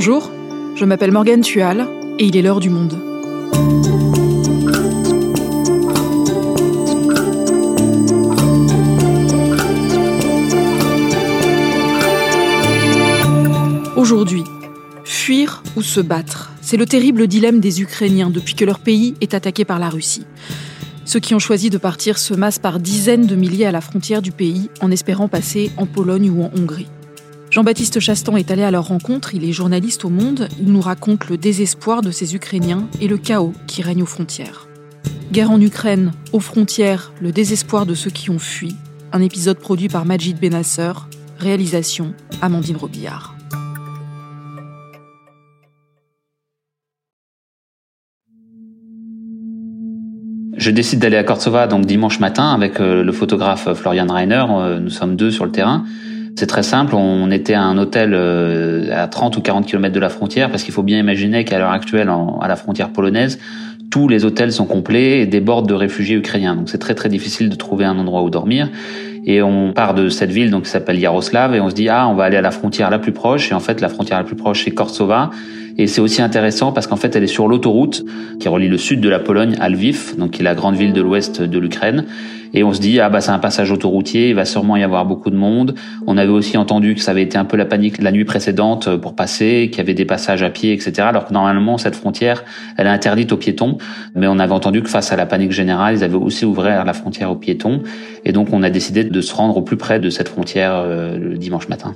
Bonjour, je m'appelle Morgane Tual et il est l'heure du monde. Aujourd'hui, fuir ou se battre, c'est le terrible dilemme des Ukrainiens depuis que leur pays est attaqué par la Russie. Ceux qui ont choisi de partir se massent par dizaines de milliers à la frontière du pays en espérant passer en Pologne ou en Hongrie. Jean-Baptiste Chastan est allé à leur rencontre, il est journaliste au Monde, il nous raconte le désespoir de ces Ukrainiens et le chaos qui règne aux frontières. Guerre en Ukraine, aux frontières, le désespoir de ceux qui ont fui, un épisode produit par Majid Benasser, réalisation Amandine Robillard. Je décide d'aller à Kortsova donc dimanche matin avec euh, le photographe Florian Reiner. Euh, nous sommes deux sur le terrain. C'est très simple, on était à un hôtel euh, à 30 ou 40 km de la frontière parce qu'il faut bien imaginer qu'à l'heure actuelle, à la frontière polonaise, tous les hôtels sont complets et débordent de réfugiés ukrainiens. Donc c'est très très difficile de trouver un endroit où dormir. Et on part de cette ville donc qui s'appelle Yaroslav et on se dit ah on va aller à la frontière la plus proche et en fait la frontière la plus proche c'est Korsova et c'est aussi intéressant parce qu'en fait, elle est sur l'autoroute qui relie le sud de la Pologne à Lviv, donc qui est la grande ville de l'ouest de l'Ukraine. Et on se dit, ah bah c'est un passage autoroutier, il va sûrement y avoir beaucoup de monde. On avait aussi entendu que ça avait été un peu la panique la nuit précédente pour passer, qu'il y avait des passages à pied, etc. Alors que normalement, cette frontière, elle est interdite aux piétons. Mais on avait entendu que face à la panique générale, ils avaient aussi ouvert la frontière aux piétons. Et donc, on a décidé de se rendre au plus près de cette frontière euh, le dimanche matin.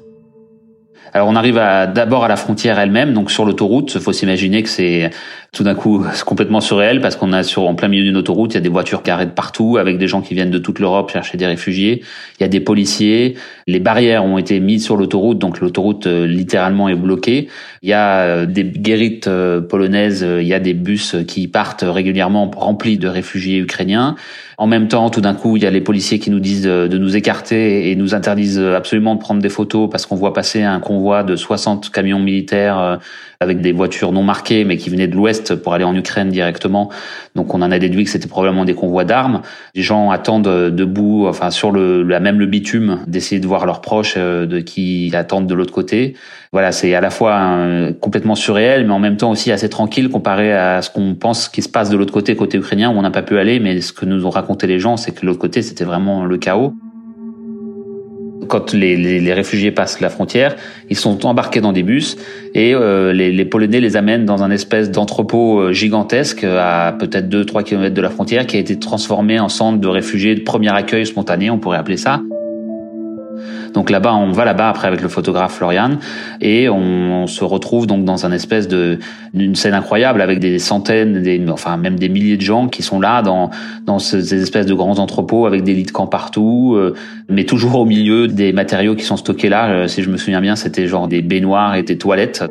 Alors on arrive d'abord à la frontière elle-même, donc sur l'autoroute. Il faut s'imaginer que c'est tout d'un coup complètement surréel parce qu'on a sur en plein milieu d'une autoroute, il y a des voitures garées de partout avec des gens qui viennent de toute l'Europe chercher des réfugiés. Il y a des policiers. Les barrières ont été mises sur l'autoroute, donc l'autoroute euh, littéralement est bloquée. Il y a euh, des guérites euh, polonaises, il y a des bus qui partent régulièrement remplis de réfugiés ukrainiens. En même temps, tout d'un coup, il y a les policiers qui nous disent de, nous écarter et nous interdisent absolument de prendre des photos parce qu'on voit passer un convoi de 60 camions militaires avec des voitures non marquées mais qui venaient de l'ouest pour aller en Ukraine directement. Donc on en a déduit que c'était probablement des convois d'armes. Les gens attendent debout, enfin sur le la même le bitume, d'essayer de voir leurs proches euh, de qui attendent de l'autre côté. Voilà, c'est à la fois complètement surréel, mais en même temps aussi assez tranquille comparé à ce qu'on pense qui se passe de l'autre côté, côté ukrainien, où on n'a pas pu aller. Mais ce que nous ont raconté les gens, c'est que l'autre côté, c'était vraiment le chaos quand les, les, les, réfugiés passent la frontière, ils sont embarqués dans des bus et euh, les, les, Polonais les amènent dans un espèce d'entrepôt euh, gigantesque à peut-être 2-3 km de la frontière qui a été transformé en centre de réfugiés de premier accueil spontané, on pourrait appeler ça. Donc là-bas, on va là-bas après avec le photographe Florian et on, se retrouve donc dans un espèce de d'une scène incroyable avec des centaines, des, enfin même des milliers de gens qui sont là dans dans ces espèces de grands entrepôts avec des lits de camp partout, euh, mais toujours au milieu des matériaux qui sont stockés là. Euh, si je me souviens bien, c'était genre des baignoires et des toilettes.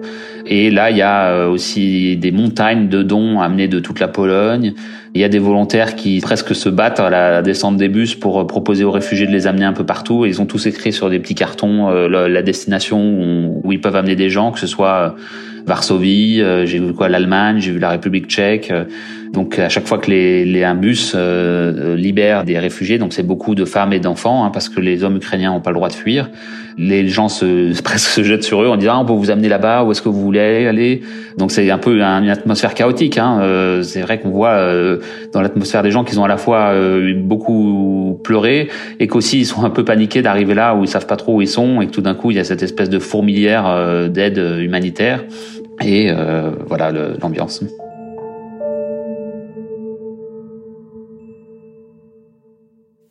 Et là, il y a euh, aussi des montagnes de dons amenés de toute la Pologne. Il y a des volontaires qui presque se battent à la descente des bus pour euh, proposer aux réfugiés de les amener un peu partout. ils ont tous écrit sur des petits cartons euh, la, destination où, ils peuvent amener des gens, que ce soit Varsovie, j'ai vu quoi l'Allemagne, j'ai vu la République tchèque. Donc à chaque fois que les, les un bus euh, libère des réfugiés, donc c'est beaucoup de femmes et d'enfants, hein, parce que les hommes ukrainiens n'ont pas le droit de fuir. Les gens se presque se jettent sur eux en disant ah, on peut vous amener là-bas, où est-ce que vous voulez aller Donc c'est un peu une atmosphère chaotique. Hein. Euh, c'est vrai qu'on voit euh, dans l'atmosphère des gens qu'ils ont à la fois euh, beaucoup pleuré et qu'aussi ils sont un peu paniqués d'arriver là où ils savent pas trop où ils sont et que tout d'un coup il y a cette espèce de fourmilière d'aide humanitaire et voilà l'ambiance.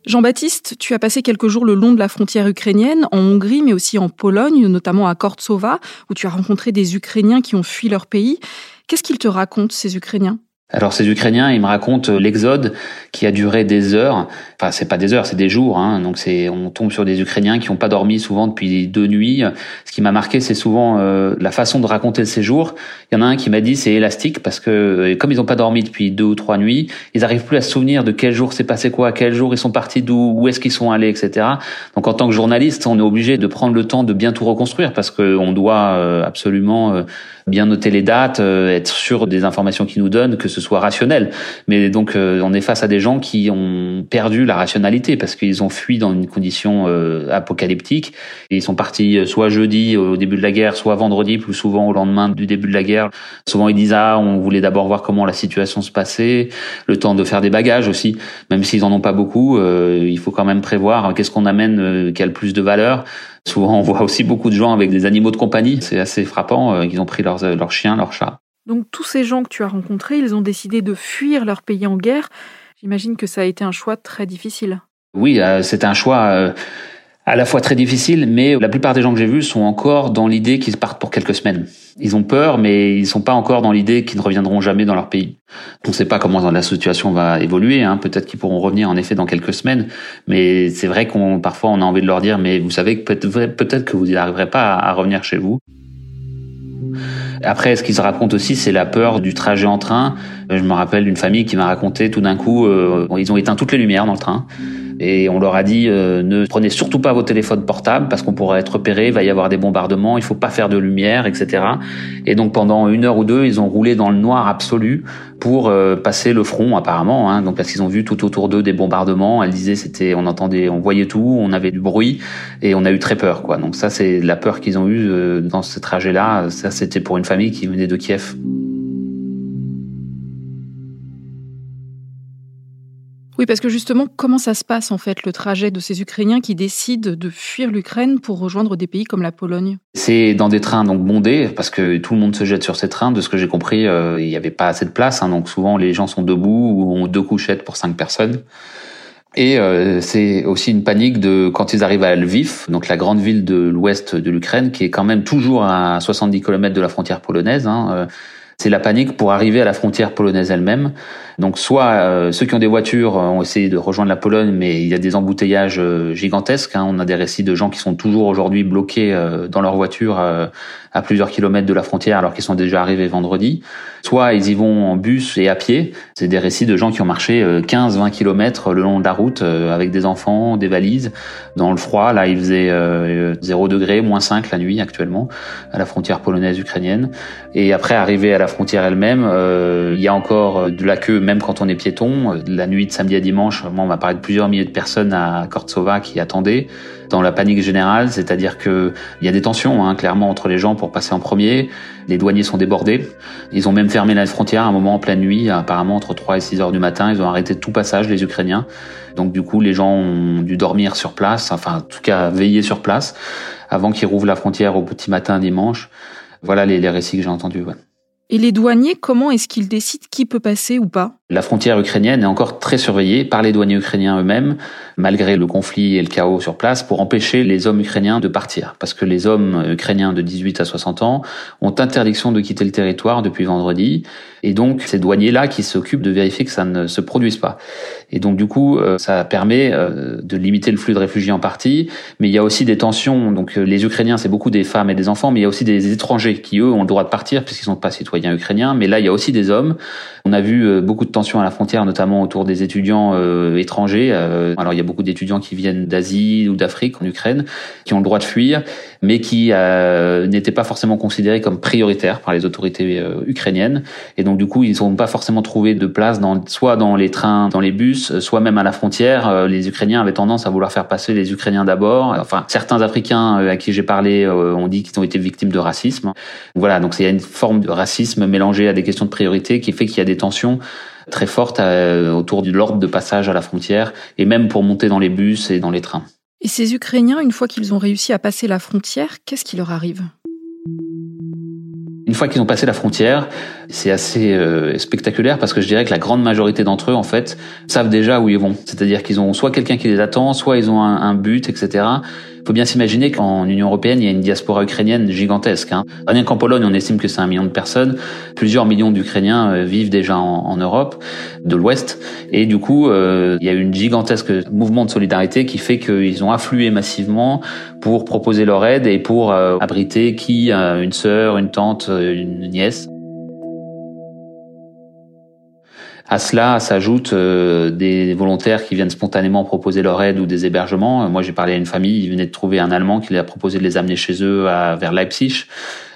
Jean-Baptiste, tu as passé quelques jours le long de la frontière ukrainienne, en Hongrie, mais aussi en Pologne, notamment à Kortsova, où tu as rencontré des Ukrainiens qui ont fui leur pays. Qu'est-ce qu'ils te racontent, ces Ukrainiens? Alors ces Ukrainiens, ils me racontent euh, l'exode qui a duré des heures. Enfin, c'est pas des heures, c'est des jours. Hein. Donc c'est, on tombe sur des Ukrainiens qui n'ont pas dormi souvent depuis deux nuits. Ce qui m'a marqué, c'est souvent euh, la façon de raconter le séjour. Il y en a un qui m'a dit c'est élastique parce que euh, comme ils n'ont pas dormi depuis deux ou trois nuits, ils arrivent plus à se souvenir de quel jour s'est passé quoi, quel jour ils sont partis d'où, où est-ce qu'ils sont allés, etc. Donc en tant que journaliste, on est obligé de prendre le temps de bien tout reconstruire parce qu'on doit absolument bien noter les dates, être sûr des informations qu'ils nous donnent, que ce soit rationnel. Mais donc on est face à des gens qui ont perdu la rationalité parce qu'ils ont fui dans une condition apocalyptique. Et ils sont partis soit jeudi au début de la guerre, soit vendredi, plus souvent au lendemain du début de la guerre. Souvent ils disent ah on voulait d'abord voir comment la situation se passait, le temps de faire des bagages aussi, même s'ils en ont pas beaucoup, il faut quand même prévoir qu'est-ce qu'on amène qui a le plus de valeur. Souvent, on voit aussi beaucoup de gens avec des animaux de compagnie. C'est assez frappant. Euh, ils ont pris leurs, leurs chiens, leurs chats. Donc tous ces gens que tu as rencontrés, ils ont décidé de fuir leur pays en guerre. J'imagine que ça a été un choix très difficile. Oui, euh, c'est un choix euh, à la fois très difficile, mais la plupart des gens que j'ai vus sont encore dans l'idée qu'ils partent pour quelques semaines. Ils ont peur, mais ils sont pas encore dans l'idée qu'ils ne reviendront jamais dans leur pays. On ne sait pas comment la situation va évoluer. Hein. Peut-être qu'ils pourront revenir en effet dans quelques semaines, mais c'est vrai qu'on parfois on a envie de leur dire, mais vous savez que peut-être que vous n'y arriverez pas à revenir chez vous. Après, ce qu'ils se racontent aussi, c'est la peur du trajet en train. Je me rappelle d'une famille qui m'a raconté tout d'un coup, euh, ils ont éteint toutes les lumières dans le train. Et on leur a dit euh, ne prenez surtout pas vos téléphones portables parce qu'on pourrait être repéré, il va y avoir des bombardements, il faut pas faire de lumière, etc. Et donc pendant une heure ou deux, ils ont roulé dans le noir absolu pour euh, passer le front apparemment. Hein, donc parce qu'ils ont vu tout autour d'eux des bombardements. Elle disait c'était, on entendait, on voyait tout, on avait du bruit et on a eu très peur quoi. Donc ça c'est la peur qu'ils ont eue euh, dans ce trajet-là. Ça c'était pour une famille qui venait de Kiev. Oui, parce que justement, comment ça se passe en fait le trajet de ces Ukrainiens qui décident de fuir l'Ukraine pour rejoindre des pays comme la Pologne? C'est dans des trains donc bondés parce que tout le monde se jette sur ces trains. De ce que j'ai compris, euh, il n'y avait pas assez de place, hein, donc souvent les gens sont debout ou ont deux couchettes pour cinq personnes. Et euh, c'est aussi une panique de quand ils arrivent à Lviv, donc la grande ville de l'ouest de l'Ukraine, qui est quand même toujours à 70 km de la frontière polonaise. Hein, euh, c'est la panique pour arriver à la frontière polonaise elle-même. Donc soit euh, ceux qui ont des voitures euh, ont essayé de rejoindre la Pologne, mais il y a des embouteillages euh, gigantesques. Hein. On a des récits de gens qui sont toujours aujourd'hui bloqués dans leur voiture à plusieurs kilomètres de la frontière alors qu'ils sont déjà arrivés vendredi. Soit ils y vont en bus et à pied. C'est des récits de gens qui ont marché 15-20 kilomètres le long de la route avec des enfants, des valises, dans le froid. Là, il faisait 0 degré, moins 5 la nuit actuellement à la frontière polonaise-ukrainienne. Et après, arriver à la frontière elle-même, il y a encore de la queue quand on est piéton, euh, la nuit de samedi à dimanche, moi, on m'a parlé de plusieurs milliers de personnes à Kortsova qui attendaient dans la panique générale, c'est-à-dire que il y a des tensions hein, clairement entre les gens pour passer en premier. Les douaniers sont débordés. Ils ont même fermé la frontière à un moment en pleine nuit, apparemment entre 3 et 6 heures du matin. Ils ont arrêté tout passage, les Ukrainiens. Donc du coup, les gens ont dû dormir sur place, enfin en tout cas veiller sur place, avant qu'ils rouvrent la frontière au petit matin dimanche. Voilà les, les récits que j'ai entendus. Ouais. Et les douaniers, comment est-ce qu'ils décident qui peut passer ou pas? La frontière ukrainienne est encore très surveillée par les douaniers ukrainiens eux-mêmes, malgré le conflit et le chaos sur place, pour empêcher les hommes ukrainiens de partir. Parce que les hommes ukrainiens de 18 à 60 ans ont interdiction de quitter le territoire depuis vendredi. Et donc, ces douaniers-là qui s'occupent de vérifier que ça ne se produise pas. Et donc, du coup, euh, ça permet euh, de limiter le flux de réfugiés en partie. Mais il y a aussi des tensions. Donc, euh, les Ukrainiens, c'est beaucoup des femmes et des enfants, mais il y a aussi des étrangers qui, eux, ont le droit de partir puisqu'ils ne sont pas citoyens ukrainiens. Mais là, il y a aussi des hommes. On a vu beaucoup de tensions à la frontière, notamment autour des étudiants étrangers. alors, il y a beaucoup d'étudiants qui viennent d'Asie ou d'Afrique en Ukraine, qui ont le droit de fuir, mais qui n'étaient pas forcément considérés comme prioritaires par les autorités ukrainiennes. Et donc, donc du coup, ils n'ont pas forcément trouvé de place dans soit dans les trains, dans les bus, soit même à la frontière. Euh, les Ukrainiens avaient tendance à vouloir faire passer les Ukrainiens d'abord. Enfin, certains Africains euh, à qui j'ai parlé euh, ont dit qu'ils ont été victimes de racisme. Voilà, donc il y a une forme de racisme mélangée à des questions de priorité qui fait qu'il y a des tensions très fortes autour de l'ordre de passage à la frontière et même pour monter dans les bus et dans les trains. Et ces Ukrainiens, une fois qu'ils ont réussi à passer la frontière, qu'est-ce qui leur arrive? Une fois qu'ils ont passé la frontière, c'est assez euh, spectaculaire parce que je dirais que la grande majorité d'entre eux, en fait, savent déjà où ils vont. C'est-à-dire qu'ils ont soit quelqu'un qui les attend, soit ils ont un, un but, etc. Faut bien s'imaginer qu'en Union européenne, il y a une diaspora ukrainienne gigantesque. Hein. Rien qu'en Pologne, on estime que c'est un million de personnes. Plusieurs millions d'Ukrainiens euh, vivent déjà en, en Europe de l'Ouest. Et du coup, euh, il y a une gigantesque mouvement de solidarité qui fait qu'ils ont afflué massivement pour proposer leur aide et pour euh, abriter qui une sœur, une tante, une nièce. À cela s'ajoutent euh, des volontaires qui viennent spontanément proposer leur aide ou des hébergements. Moi, j'ai parlé à une famille, ils venaient de trouver un Allemand qui leur a proposé de les amener chez eux à, vers Leipzig.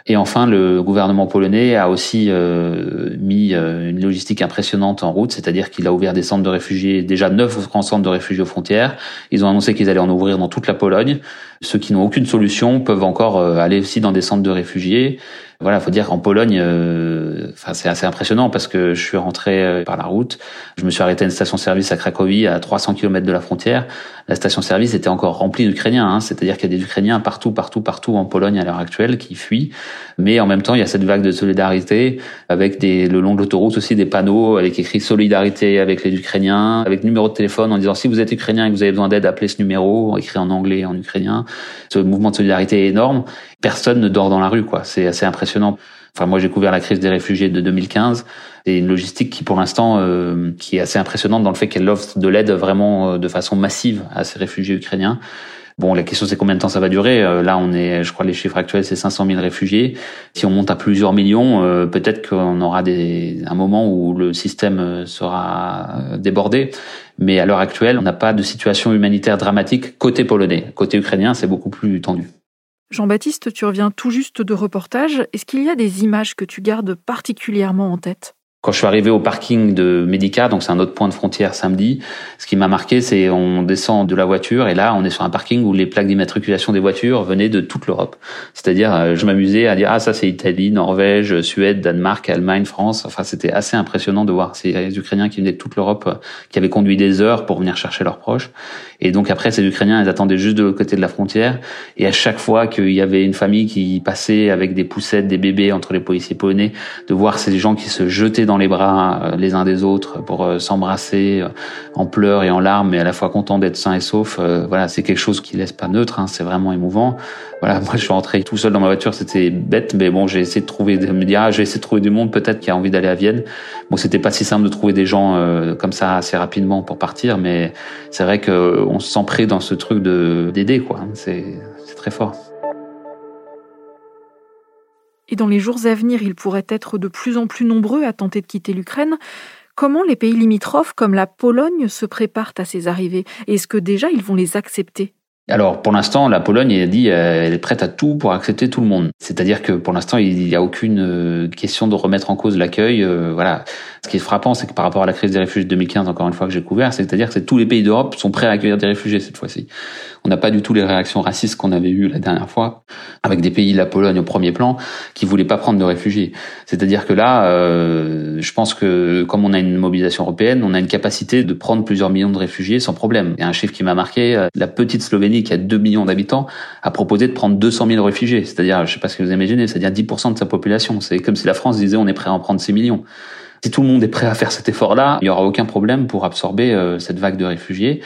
Et enfin, le gouvernement polonais a aussi euh, mis euh, une logistique impressionnante en route, c'est-à-dire qu'il a ouvert des centres de réfugiés, déjà neuf grands centres de réfugiés aux frontières. Ils ont annoncé qu'ils allaient en ouvrir dans toute la Pologne. Ceux qui n'ont aucune solution peuvent encore euh, aller aussi dans des centres de réfugiés. Voilà, faut dire qu'en Pologne, euh, c'est assez impressionnant parce que je suis rentré euh, par la route, je me suis arrêté à une station-service à Cracovie, à 300 km de la frontière. La station-service était encore remplie d'Ukrainiens, hein, c'est-à-dire qu'il y a des Ukrainiens partout, partout, partout en Pologne à l'heure actuelle qui fuient, mais en même temps il y a cette vague de solidarité avec des, le long de l'autoroute aussi des panneaux avec écrit solidarité avec les Ukrainiens, avec numéro de téléphone en disant si vous êtes Ukrainien et que vous avez besoin d'aide, appelez ce numéro, écrit en anglais en ukrainien. Ce mouvement de solidarité est énorme. Personne ne dort dans la rue, quoi. C'est assez impressionnant. Enfin, moi, j'ai couvert la crise des réfugiés de 2015. C'est une logistique qui, pour l'instant, euh, qui est assez impressionnante dans le fait qu'elle offre de l'aide vraiment euh, de façon massive à ces réfugiés ukrainiens. Bon, la question c'est combien de temps ça va durer? Euh, là, on est, je crois, les chiffres actuels c'est 500 000 réfugiés. Si on monte à plusieurs millions, peut-être qu'on aura des, un moment où le système sera débordé. Mais à l'heure actuelle, on n'a pas de situation humanitaire dramatique côté polonais. Côté ukrainien, c'est beaucoup plus tendu. Jean-Baptiste, tu reviens tout juste de reportage. Est-ce qu'il y a des images que tu gardes particulièrement en tête? Quand je suis arrivé au parking de Medica, donc c'est un autre point de frontière samedi, ce qui m'a marqué, c'est on descend de la voiture et là, on est sur un parking où les plaques d'immatriculation des voitures venaient de toute l'Europe. C'est-à-dire, euh, je m'amusais à dire ah ça c'est Italie, Norvège, Suède, Danemark, Allemagne, France. Enfin, c'était assez impressionnant de voir ces Ukrainiens qui venaient de toute l'Europe, euh, qui avaient conduit des heures pour venir chercher leurs proches. Et donc après, ces Ukrainiens, ils attendaient juste de l'autre côté de la frontière. Et à chaque fois qu'il y avait une famille qui passait avec des poussettes, des bébés entre les policiers polonais, de voir ces gens qui se jetaient dans les bras euh, les uns des autres pour euh, s'embrasser euh, en pleurs et en larmes, mais à la fois contents d'être sains et saufs, voilà, c'est quelque chose qui laisse pas neutre. Hein, c'est vraiment émouvant. Voilà, moi je suis rentré tout seul dans ma voiture, c'était bête, mais bon, j'ai essayé de trouver, de me dire, ah, j'ai essayé de trouver du monde peut-être qui a envie d'aller à Vienne. Bon, c'était pas si simple de trouver des gens comme ça assez rapidement pour partir, mais c'est vrai que on se sent dans ce truc de d'aider quoi. C'est très fort. Et dans les jours à venir, ils pourraient être de plus en plus nombreux à tenter de quitter l'Ukraine. Comment les pays limitrophes comme la Pologne se préparent à ces arrivées? Est-ce que déjà ils vont les accepter? Alors pour l'instant, la Pologne elle dit euh, elle est prête à tout pour accepter tout le monde. C'est-à-dire que pour l'instant, il n'y a aucune euh, question de remettre en cause l'accueil. Euh, voilà. Ce qui est frappant, c'est que par rapport à la crise des réfugiés de 2015, encore une fois que j'ai couvert, c'est-à-dire que tous les pays d'Europe sont prêts à accueillir des réfugiés cette fois-ci. On n'a pas du tout les réactions racistes qu'on avait eues la dernière fois, avec des pays, la Pologne au premier plan, qui voulaient pas prendre de réfugiés. C'est-à-dire que là, je pense que comme on a une mobilisation européenne, on a une capacité de prendre plusieurs millions de réfugiés sans problème. Il y a un chiffre qui m'a marqué, la petite Slovénie qui a 2 millions d'habitants a proposé de prendre 200 000 réfugiés. C'est-à-dire, je sais pas ce que vous imaginez, c'est-à-dire 10% de sa population. C'est comme si la France disait on est prêt à en prendre 6 millions. Si tout le monde est prêt à faire cet effort-là, il y aura aucun problème pour absorber euh, cette vague de réfugiés.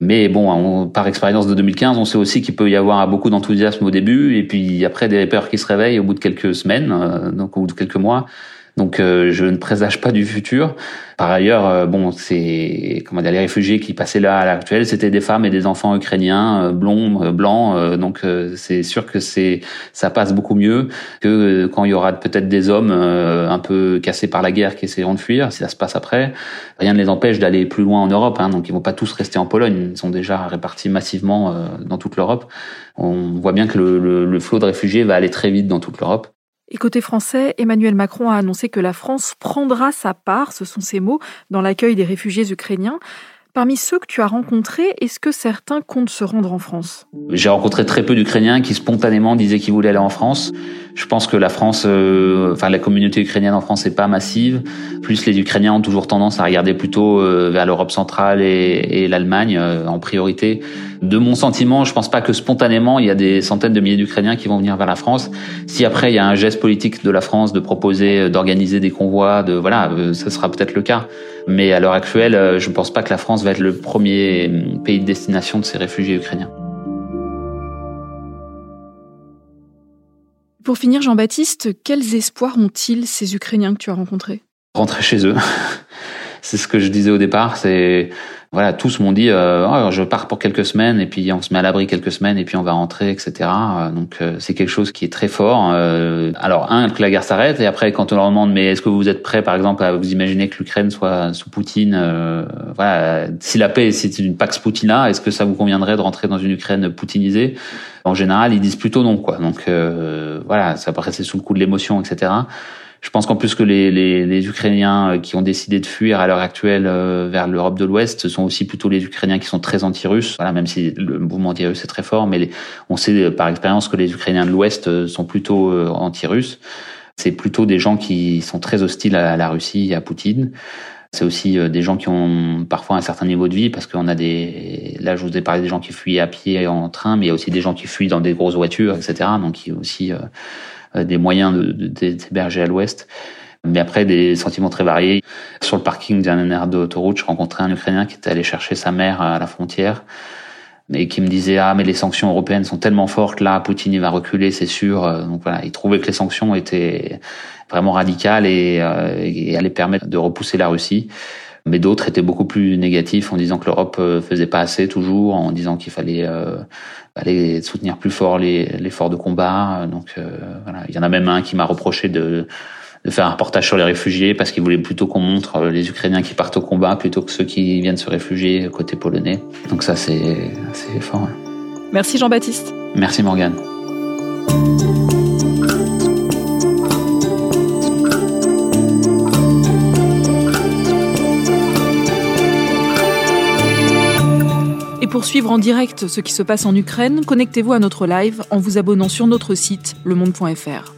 Mais bon, par expérience de 2015, on sait aussi qu'il peut y avoir beaucoup d'enthousiasme au début et puis après des peurs qui se réveillent au bout de quelques semaines, euh, donc au bout de quelques mois. Donc euh, je ne présage pas du futur. Par ailleurs, euh, bon, c'est comment dire, les réfugiés qui passaient là à l'actuel, c'était des femmes et des enfants ukrainiens euh, blonds, blancs. donc c'est sûr que c'est ça passe beaucoup mieux que quand il y aura peut-être des hommes un peu cassés par la guerre qui essaieront de fuir. Si ça se passe après, rien ne les empêche d'aller plus loin en Europe. Hein, donc ils vont pas tous rester en Pologne. Ils sont déjà répartis massivement dans toute l'Europe. On voit bien que le, le flot de réfugiés va aller très vite dans toute l'Europe. Et côté français, Emmanuel Macron a annoncé que la France prendra sa part, ce sont ses mots, dans l'accueil des réfugiés ukrainiens. Parmi ceux que tu as rencontrés, est-ce que certains comptent se rendre en France? J'ai rencontré très peu d'Ukrainiens qui spontanément disaient qu'ils voulaient aller en France. Je pense que la France, euh, enfin la communauté ukrainienne en France n'est pas massive. Plus les Ukrainiens ont toujours tendance à regarder plutôt euh, vers l'Europe centrale et, l'Allemagne euh, en priorité. De mon sentiment, je pense pas que spontanément il y a des centaines de milliers d'Ukrainiens qui vont venir vers la France. Si après il y a un geste politique de la France de proposer d'organiser des convois, de voilà, ce sera peut-être le cas. Mais à l'heure actuelle, je ne pense pas que la France va être le premier pays de destination de ces réfugiés ukrainiens. Pour finir, Jean-Baptiste, quels espoirs ont-ils ces Ukrainiens que tu as rencontrés? Rentrer chez eux. C'est ce que je disais au départ. C'est voilà, tous m'ont dit euh, oh, je pars pour quelques semaines et puis on se met à l'abri quelques semaines et puis on va rentrer, etc. Euh, donc euh, c'est quelque chose qui est très fort. Euh, alors un que la guerre s'arrête et après quand on leur demande mais est-ce que vous êtes prêt par exemple à vous imaginer que l'Ukraine soit sous Poutine, voilà, si la paix c'est une pax Poutina, est-ce que ça vous conviendrait de rentrer dans une Ukraine poutinisée? En général ils disent plutôt non quoi. Donc voilà, ça paraissait sous le coup de l'émotion, etc. Je pense qu'en plus que les, les, les, Ukrainiens euh, qui ont décidé de fuir à l'heure actuelle euh, vers l'Europe de l'Ouest sont aussi plutôt les Ukrainiens qui sont très anti-russes. Voilà, même si le mouvement anti-russe est très fort, mais on sait euh, par expérience que les Ukrainiens de l'Ouest sont plutôt anti-russes. C'est plutôt des gens qui sont très hostiles à la Russie et à Poutine. C'est aussi des gens qui ont parfois un certain niveau de vie parce qu'on a des, là je vous ai parlé des gens qui fuient à pied et en train, mais il y a aussi des gens qui fuient dans des grosses voitures, etc. Donc il y a aussi euh, des moyens d'héberger à l'ouest. Mais après, des sentiments très variés. Sur le parking d'un aire d'autoroute, je rencontrais un Ukrainien qui était allé chercher sa mère à la frontière et qui me disait ah mais les sanctions européennes sont tellement fortes là Poutine il va reculer c'est sûr euh, donc voilà il trouvait que les sanctions étaient vraiment radicales et, euh, et allaient permettre de repousser la Russie mais d'autres étaient beaucoup plus négatifs en disant que l'Europe euh, faisait pas assez toujours, en disant qu'il fallait euh, aller soutenir plus fort l'effort de combat. Donc euh, voilà, il y en a même un qui m'a reproché de, de faire un reportage sur les réfugiés parce qu'il voulait plutôt qu'on montre les Ukrainiens qui partent au combat plutôt que ceux qui viennent se réfugier côté polonais. Donc ça c'est fort. Merci Jean-Baptiste. Merci Morgane. pour suivre en direct ce qui se passe en Ukraine, connectez-vous à notre live en vous abonnant sur notre site lemonde.fr.